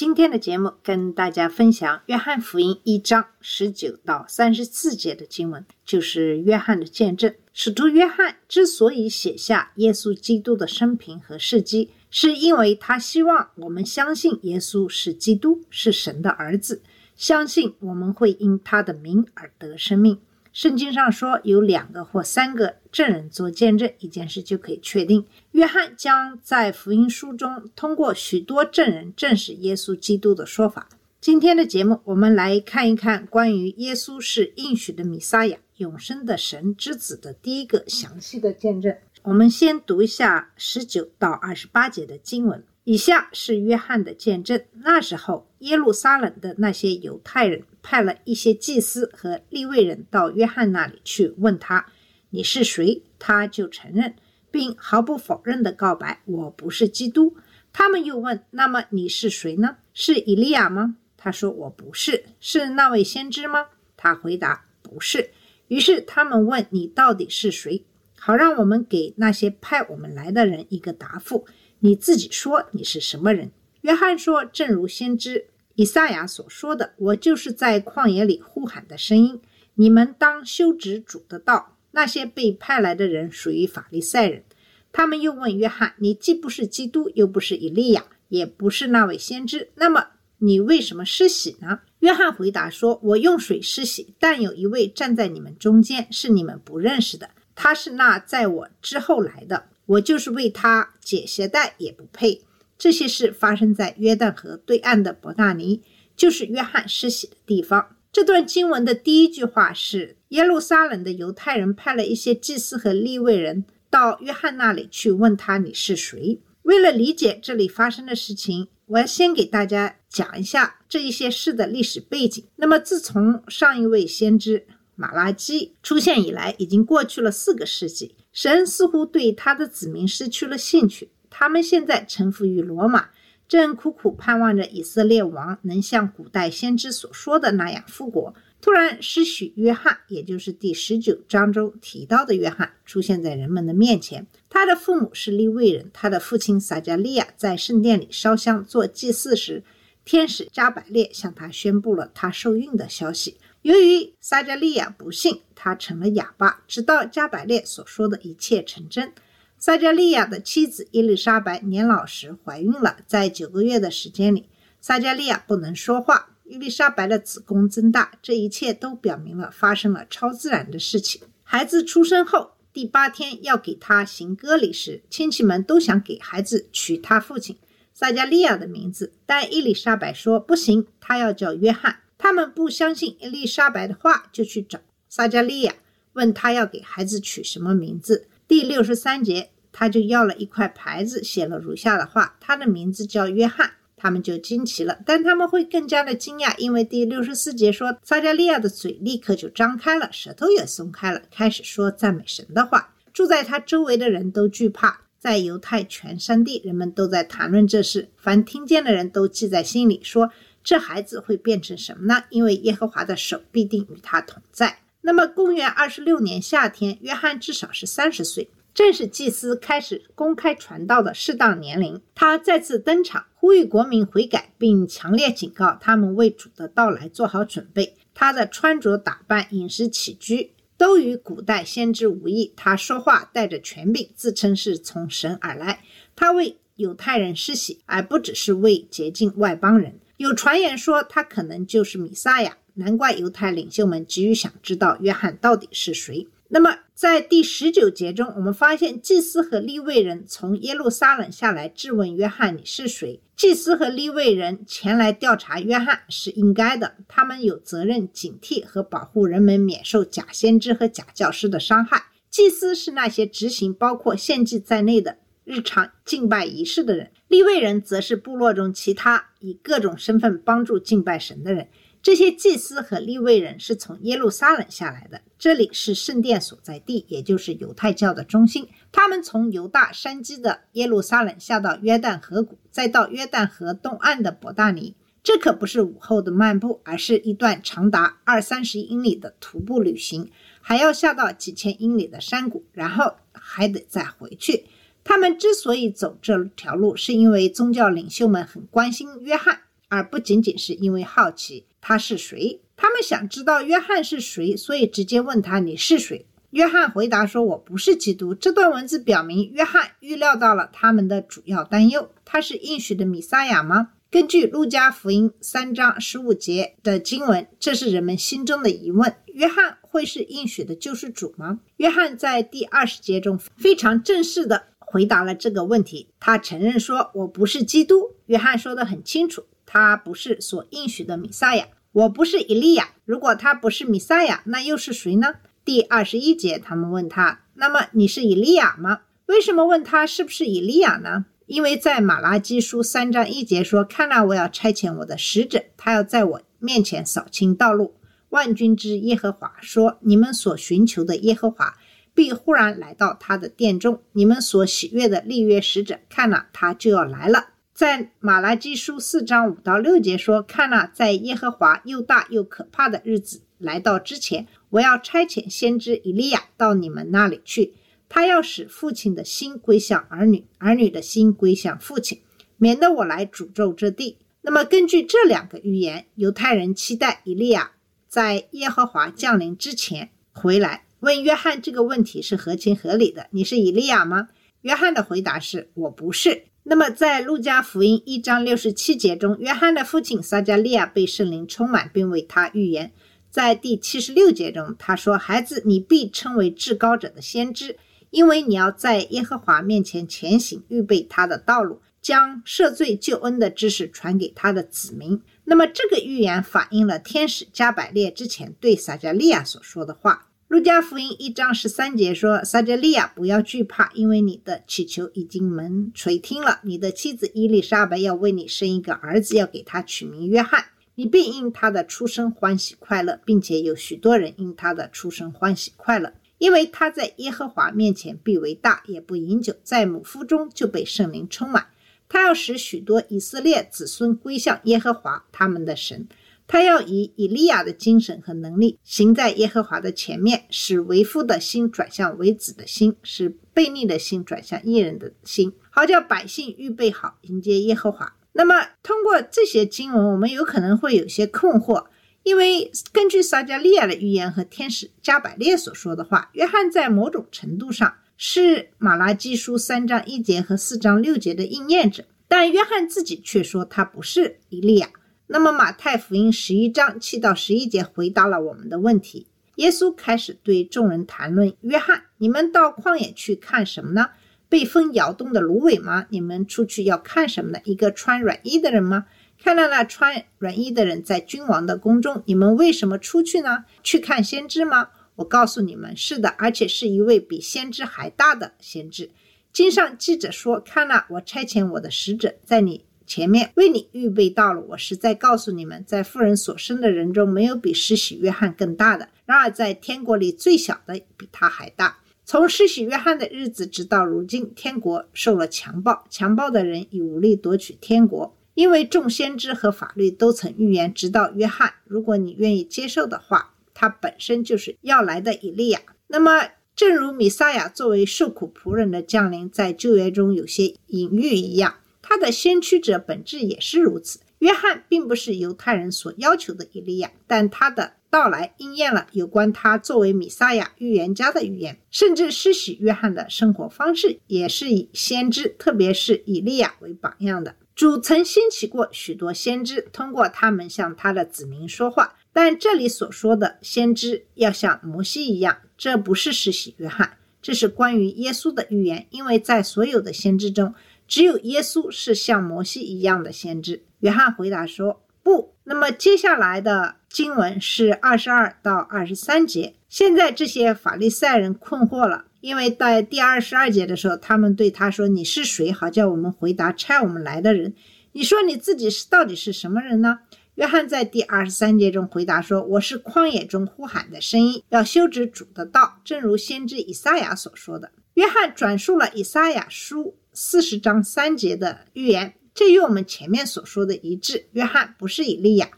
今天的节目跟大家分享《约翰福音》一章十九到三十四节的经文，就是约翰的见证。使徒约翰之所以写下耶稣基督的生平和事迹，是因为他希望我们相信耶稣是基督，是神的儿子，相信我们会因他的名而得生命。圣经上说，有两个或三个证人做见证，一件事就可以确定。约翰将在福音书中通过许多证人证实耶稣基督的说法。今天的节目，我们来看一看关于耶稣是应许的弥撒亚、永生的神之子的第一个详细的见证。我们先读一下十九到二十八节的经文。以下是约翰的见证。那时候，耶路撒冷的那些犹太人派了一些祭司和利未人到约翰那里去，问他：“你是谁？”他就承认，并毫不否认地告白：“我不是基督。”他们又问：“那么你是谁呢？是以利亚吗？”他说：“我不是。”是那位先知吗？他回答：“不是。”于是他们问：“你到底是谁？”好让我们给那些派我们来的人一个答复。你自己说你是什么人？约翰说：“正如先知以赛亚所说的，我就是在旷野里呼喊的声音。你们当修直主的道。”那些被派来的人属于法利赛人。他们又问约翰：“你既不是基督，又不是以利亚，也不是那位先知，那么你为什么施洗呢？”约翰回答说：“我用水施洗，但有一位站在你们中间，是你们不认识的。他是那在我之后来的。”我就是为他解鞋带也不配。这些事发生在约旦河对岸的伯大尼，就是约翰施洗的地方。这段经文的第一句话是：耶路撒冷的犹太人派了一些祭司和利未人到约翰那里去，问他你是谁。为了理解这里发生的事情，我要先给大家讲一下这一些事的历史背景。那么，自从上一位先知马拉基出现以来，已经过去了四个世纪。神似乎对他的子民失去了兴趣，他们现在臣服于罗马，正苦苦盼望着以色列王能像古代先知所说的那样复国。突然，施许约翰，也就是第十九章中提到的约翰，出现在人们的面前。他的父母是利未人，他的父亲撒加利亚在圣殿里烧香做祭祀时，天使加百列向他宣布了他受孕的消息。由于撒加利亚不信，他成了哑巴，直到加百列所说的一切成真。撒加利亚的妻子伊丽莎白年老时怀孕了，在九个月的时间里，撒加利亚不能说话，伊丽莎白的子宫增大，这一切都表明了发生了超自然的事情。孩子出生后第八天要给他行割礼时，亲戚们都想给孩子取他父亲撒加利亚的名字，但伊丽莎白说不行，他要叫约翰。他们不相信伊丽莎白的话，就去找撒加利亚，问他要给孩子取什么名字。第六十三节，他就要了一块牌子，写了如下的话：他的名字叫约翰。他们就惊奇了，但他们会更加的惊讶，因为第六十四节说，撒加利亚的嘴立刻就张开了，舌头也松开了，开始说赞美神的话。住在他周围的人都惧怕，在犹太全山地，人们都在谈论这事，凡听见的人都记在心里，说。这孩子会变成什么呢？因为耶和华的手必定与他同在。那么，公元二十六年夏天，约翰至少是三十岁，正是祭司开始公开传道的适当年龄。他再次登场，呼吁国民悔改，并强烈警告他们为主的到来做好准备。他的穿着打扮、饮食起居都与古代先知无异。他说话带着权柄，自称是从神而来。他为犹太人施洗，而不只是为洁净外邦人。有传言说他可能就是弥撒亚，难怪犹太领袖们急于想知道约翰到底是谁。那么，在第十九节中，我们发现祭司和立位人从耶路撒冷下来质问约翰：“你是谁？”祭司和立位人前来调查约翰是应该的，他们有责任警惕和保护人们免受假先知和假教师的伤害。祭司是那些执行包括献祭在内的日常敬拜仪式的人。立位人则是部落中其他以各种身份帮助敬拜神的人。这些祭司和利未人是从耶路撒冷下来的，这里是圣殿所在地，也就是犹太教的中心。他们从犹大山基的耶路撒冷下到约旦河谷，再到约旦河东岸的伯大尼。这可不是午后的漫步，而是一段长达二三十英里的徒步旅行，还要下到几千英里的山谷，然后还得再回去。他们之所以走这条路，是因为宗教领袖们很关心约翰，而不仅仅是因为好奇他是谁。他们想知道约翰是谁，所以直接问他你是谁。约翰回答说：“我不是基督。”这段文字表明，约翰预料到了他们的主要担忧：他是应许的弥撒亚吗？根据路加福音三章十五节的经文，这是人们心中的疑问：约翰会是应许的救世主吗？约翰在第二十节中非常正式的回答了这个问题。他承认说：“我不是基督。”约翰说得很清楚，他不是所应许的弥撒亚。我不是以利亚。如果他不是弥撒亚，那又是谁呢？第二十一节，他们问他：“那么你是以利亚吗？”为什么问他是不是以利亚呢？因为在马拉基书三章一节说：“看来我要差遣我的使者，他要在我面前扫清道路。”万军之耶和华说：“你们所寻求的耶和华必忽然来到他的殿中，你们所喜悦的立约使者，看了他就要来了。”在马拉基书四章五到六节说：“看了，在耶和华又大又可怕的日子来到之前，我要差遣先知以利亚到你们那里去。”他要使父亲的心归向儿女，儿女的心归向父亲，免得我来诅咒这地。那么，根据这两个预言，犹太人期待以利亚在耶和华降临之前回来。问约翰这个问题是合情合理的：“你是以利亚吗？”约翰的回答是：“我不是。”那么，在路加福音一章六十七节中，约翰的父亲撒加利亚被圣灵充满，并为他预言。在第七十六节中，他说：“孩子，你必称为至高者的先知。”因为你要在耶和华面前前行，预备他的道路，将赦罪救恩的知识传给他的子民。那么，这个预言反映了天使加百列之前对撒加利亚所说的话。路加福音一章十三节说：“撒加利亚，不要惧怕，因为你的祈求已经蒙垂听了。你的妻子伊丽莎白要为你生一个儿子，要给他取名约翰。你必因他的出生欢喜快乐，并且有许多人因他的出生欢喜快乐。”因为他在耶和华面前必为大，也不饮酒，在母腹中就被圣灵充满。他要使许多以色列子孙归向耶和华他们的神。他要以以利亚的精神和能力行在耶和华的前面，使为父的心转向为子的心，使悖逆的心转向义人的心，好叫百姓预备好迎接耶和华。那么，通过这些经文，我们有可能会有些困惑。因为根据撒加利亚的预言和天使加百列所说的话，约翰在某种程度上是马拉基书三章一节和四章六节的应验者，但约翰自己却说他不是以利亚。那么马太福音十一章七到十一节回答了我们的问题。耶稣开始对众人谈论约翰：“你们到旷野去看什么呢？被风摇动的芦苇吗？你们出去要看什么呢？一个穿软衣的人吗？”看到那穿软衣的人在君王的宫中，你们为什么出去呢？去看先知吗？我告诉你们，是的，而且是一位比先知还大的先知。经上记着说：“看了，我差遣我的使者在你前面为你预备道路。”我实在告诉你们，在富人所生的人中，没有比施洗约翰更大的。然而，在天国里最小的比他还大。从施洗约翰的日子直到如今，天国受了强暴，强暴的人以武力夺取天国。因为众先知和法律都曾预言，直到约翰。如果你愿意接受的话，他本身就是要来的以利亚。那么，正如米撒亚作为受苦仆人的降临，在旧约中有些隐喻一样，他的先驱者本质也是如此。约翰并不是犹太人所要求的以利亚，但他的到来应验了有关他作为米撒亚预言家的预言。甚至施洗约翰的生活方式也是以先知，特别是以利亚为榜样的。主曾兴起过许多先知，通过他们向他的子民说话。但这里所说的先知要像摩西一样，这不是施洗约翰，这是关于耶稣的预言。因为在所有的先知中，只有耶稣是像摩西一样的先知。约翰回答说：“不。”那么接下来的经文是二十二到二十三节。现在这些法利赛人困惑了。因为在第二十二节的时候，他们对他说：“你是谁？好叫我们回答差我们来的人。你说你自己是到底是什么人呢？”约翰在第二十三节中回答说：“我是旷野中呼喊的声音，要修直主的道，正如先知以赛亚所说的。”约翰转述了以赛亚书四十章三节的预言，这与我们前面所说的一致。约翰不是以利亚，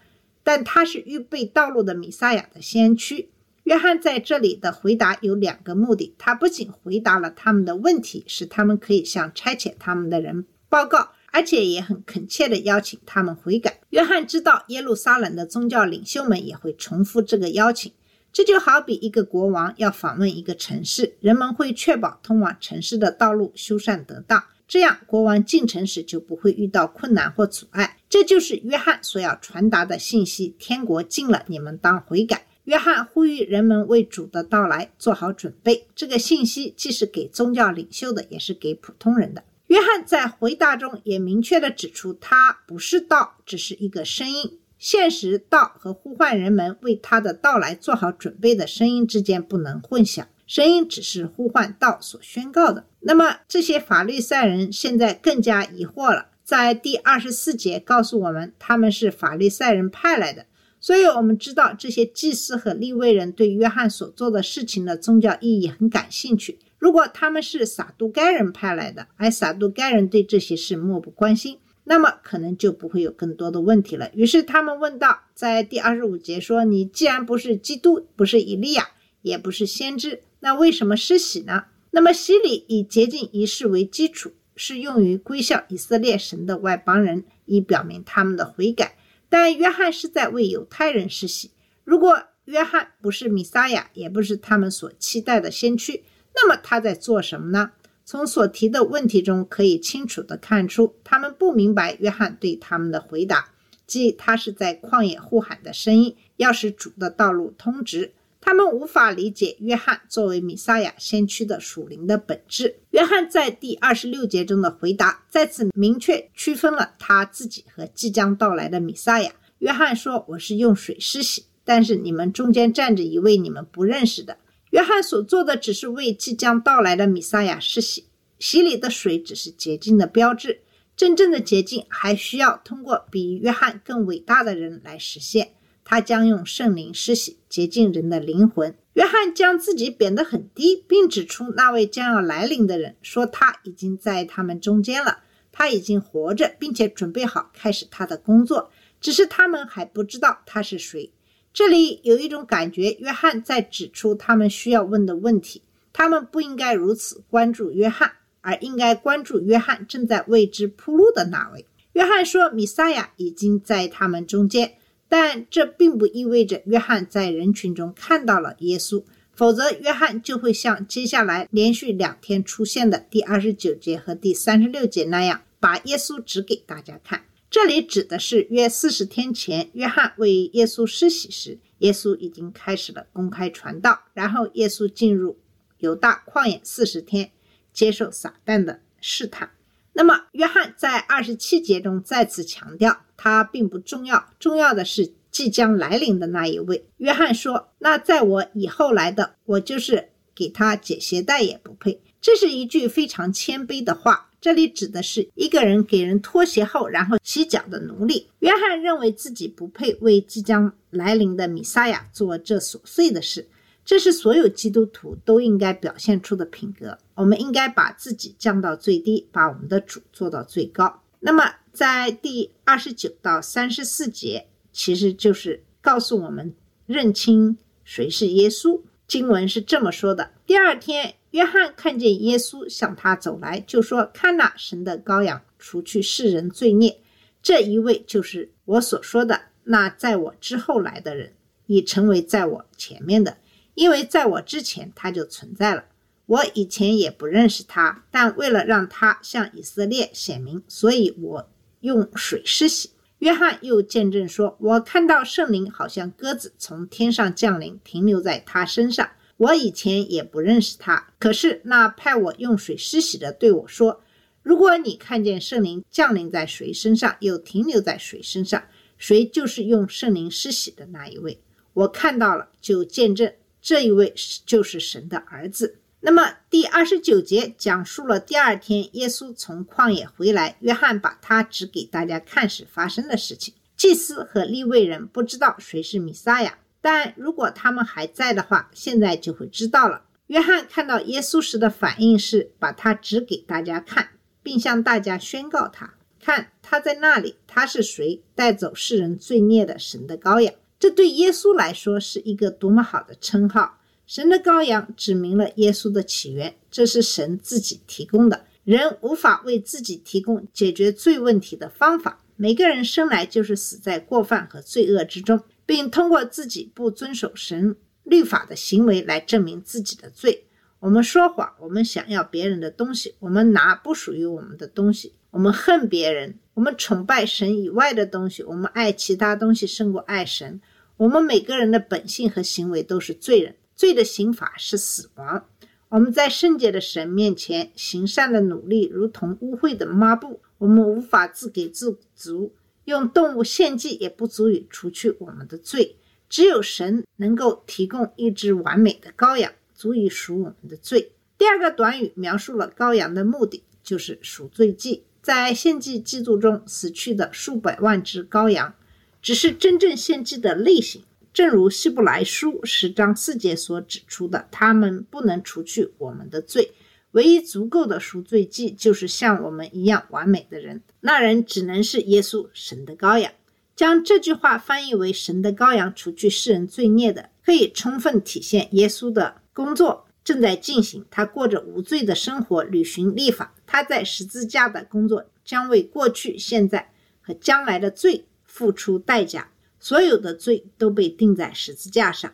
但他是预备道路的弥赛亚的先驱。约翰在这里的回答有两个目的：他不仅回答了他们的问题，使他们可以向差遣他们的人报告，而且也很恳切地邀请他们悔改。约翰知道耶路撒冷的宗教领袖们也会重复这个邀请，这就好比一个国王要访问一个城市，人们会确保通往城市的道路修缮得当，这样国王进城时就不会遇到困难或阻碍。这就是约翰所要传达的信息：天国近了，你们当悔改。约翰呼吁人们为主的到来做好准备。这个信息既是给宗教领袖的，也是给普通人的。约翰在回答中也明确地指出，他不是道，只是一个声音。现实道和呼唤人们为他的到来做好准备的声音之间不能混淆。声音只是呼唤道所宣告的。那么这些法律赛人现在更加疑惑了。在第二十四节告诉我们，他们是法利赛人派来的。所以，我们知道这些祭司和利未人对约翰所做的事情的宗教意义很感兴趣。如果他们是撒都该人派来的，而撒都该人对这些事漠不关心，那么可能就不会有更多的问题了。于是他们问道，在第二十五节说：“你既然不是基督，不是以利亚，也不是先知，那为什么施洗呢？”那么洗礼以洁净仪式为基础，是用于归向以色列神的外邦人，以表明他们的悔改。但约翰是在为犹太人施洗。如果约翰不是弥撒亚，也不是他们所期待的先驱，那么他在做什么呢？从所提的问题中可以清楚地看出，他们不明白约翰对他们的回答，即他是在旷野呼喊的声音，要使主的道路通直。他们无法理解约翰作为弥撒亚先驱的属灵的本质。约翰在第二十六节中的回答再次明确区分了他自己和即将到来的弥撒亚。约翰说：“我是用水施洗，但是你们中间站着一位你们不认识的。”约翰所做的只是为即将到来的弥撒亚施洗，洗礼的水只是洁净的标志，真正的洁净还需要通过比约翰更伟大的人来实现。他将用圣灵施洗，洁净人的灵魂。约翰将自己贬得很低，并指出那位将要来临的人，说他已经在他们中间了，他已经活着，并且准备好开始他的工作，只是他们还不知道他是谁。这里有一种感觉，约翰在指出他们需要问的问题。他们不应该如此关注约翰，而应该关注约翰正在为之铺路的那位。约翰说：“弥撒亚已经在他们中间。”但这并不意味着约翰在人群中看到了耶稣，否则约翰就会像接下来连续两天出现的第二十九节和第三十六节那样，把耶稣指给大家看。这里指的是约四十天前，约翰为耶稣施洗时，耶稣已经开始了公开传道，然后耶稣进入犹大旷野四十天，接受撒旦的试探。那么，约翰在二十七节中再次强调。他并不重要，重要的是即将来临的那一位。约翰说：“那在我以后来的，我就是给他解鞋带也不配。”这是一句非常谦卑的话。这里指的是一个人给人脱鞋后，然后洗脚的奴隶。约翰认为自己不配为即将来临的米撒亚做这琐碎的事。这是所有基督徒都应该表现出的品格。我们应该把自己降到最低，把我们的主做到最高。那么。在第二十九到三十四节，其实就是告诉我们认清谁是耶稣。经文是这么说的：第二天，约翰看见耶稣向他走来，就说：“看那神的羔羊，除去世人罪孽。这一位就是我所说的那在我之后来的人，已成为在我前面的，因为在我之前他就存在了。”我以前也不认识他，但为了让他向以色列显明，所以我。用水施洗。约翰又见证说：“我看到圣灵好像鸽子从天上降临，停留在他身上。我以前也不认识他，可是那派我用水施洗的对我说：‘如果你看见圣灵降临在谁身上，又停留在谁身上，谁就是用圣灵施洗的那一位。’我看到了，就见证这一位就是神的儿子。”那么第二十九节讲述了第二天耶稣从旷野回来，约翰把他指给大家看时发生的事情。祭司和利未人不知道谁是弥撒亚，但如果他们还在的话，现在就会知道了。约翰看到耶稣时的反应是把他指给大家看，并向大家宣告他：看，他在那里，他是谁？带走世人罪孽的神的羔羊。这对耶稣来说是一个多么好的称号！神的羔羊指明了耶稣的起源，这是神自己提供的。人无法为自己提供解决罪问题的方法。每个人生来就是死在过犯和罪恶之中，并通过自己不遵守神律法的行为来证明自己的罪。我们说谎，我们想要别人的东西，我们拿不属于我们的东西，我们恨别人，我们崇拜神以外的东西，我们爱其他东西胜过爱神。我们每个人的本性和行为都是罪人，罪的刑罚是死亡。我们在圣洁的神面前行善的努力，如同污秽的抹布。我们无法自给自足，用动物献祭也不足以除去我们的罪。只有神能够提供一只完美的羔羊，足以赎我们的罪。第二个短语描述了羔羊的目的，就是赎罪祭。在献祭祭祖中死去的数百万只羔羊，只是真正献祭的类型。正如希伯来书十章四节所指出的，他们不能除去我们的罪。唯一足够的赎罪祭，就是像我们一样完美的人。那人只能是耶稣，神的羔羊。将这句话翻译为“神的羔羊”，除去世人罪孽的，可以充分体现耶稣的工作正在进行。他过着无罪的生活，履行立法。他在十字架的工作将为过去、现在和将来的罪付出代价。所有的罪都被钉在十字架上。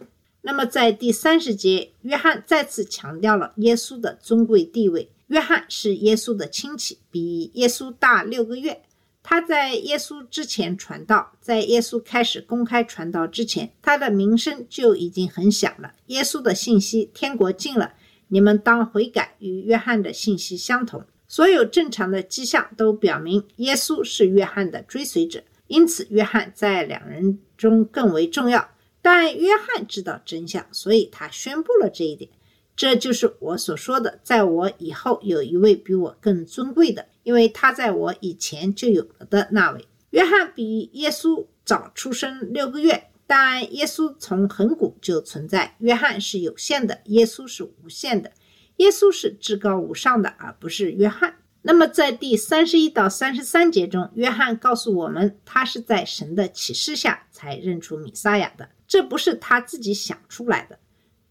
那么，在第三十节，约翰再次强调了耶稣的尊贵地位。约翰是耶稣的亲戚，比耶稣大六个月。他在耶稣之前传道，在耶稣开始公开传道之前，他的名声就已经很响了。耶稣的信息：“天国近了，你们当悔改。”与约翰的信息相同。所有正常的迹象都表明，耶稣是约翰的追随者，因此约翰在两人中更为重要。但约翰知道真相，所以他宣布了这一点。这就是我所说的，在我以后有一位比我更尊贵的，因为他在我以前就有了的那位。约翰比耶稣早出生六个月，但耶稣从恒古就存在。约翰是有限的，耶稣是无限的。耶稣是至高无上的，而不是约翰。那么，在第三十一到三十三节中，约翰告诉我们，他是在神的启示下才认出米撒亚的。这不是他自己想出来的，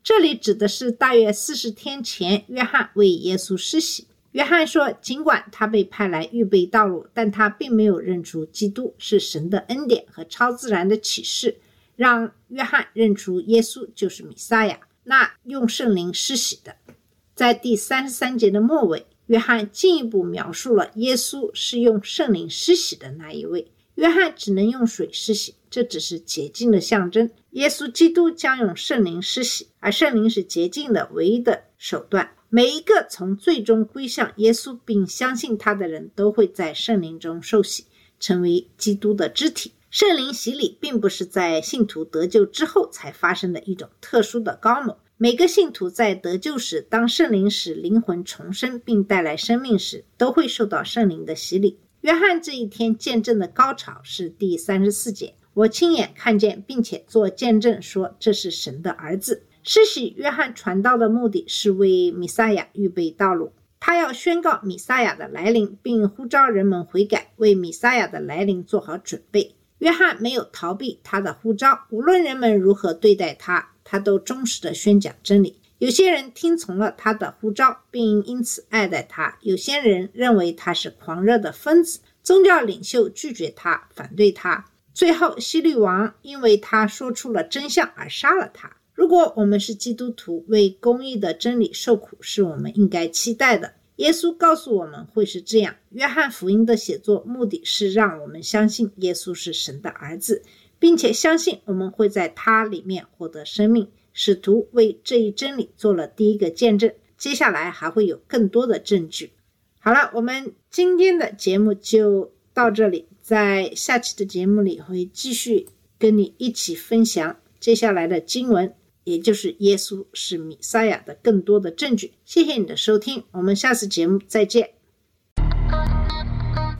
这里指的是大约四十天前，约翰为耶稣施洗。约翰说，尽管他被派来预备道路，但他并没有认出基督是神的恩典和超自然的启示，让约翰认出耶稣就是米撒亚，那用圣灵施洗的。在第三十三节的末尾，约翰进一步描述了耶稣是用圣灵施洗的那一位。约翰只能用水施洗，这只是洁净的象征。耶稣基督将用圣灵施洗，而圣灵是洁净的唯一的手段。每一个从最终归向耶稣并相信他的人都会在圣灵中受洗，成为基督的肢体。圣灵洗礼并不是在信徒得救之后才发生的一种特殊的高某。每个信徒在得救时，当圣灵使灵魂重生并带来生命时，都会受到圣灵的洗礼。约翰这一天见证的高潮是第三十四节。我亲眼看见，并且做见证，说这是神的儿子。施洗约翰传道的目的是为弥撒亚预备道路，他要宣告弥撒亚的来临，并呼召人们悔改，为弥撒亚的来临做好准备。约翰没有逃避他的呼召，无论人们如何对待他，他都忠实的宣讲真理。有些人听从了他的呼召，并因此爱戴他；有些人认为他是狂热的疯子，宗教领袖拒绝他，反对他。最后，希律王因为他说出了真相而杀了他。如果我们是基督徒，为公义的真理受苦是我们应该期待的。耶稣告诉我们会是这样。约翰福音的写作目的是让我们相信耶稣是神的儿子，并且相信我们会在它里面获得生命。使徒为这一真理做了第一个见证，接下来还会有更多的证据。好了，我们今天的节目就到这里。在下期的节目里，会继续跟你一起分享接下来的经文，也就是耶稣是弥赛亚的更多的证据。谢谢你的收听，我们下次节目再见。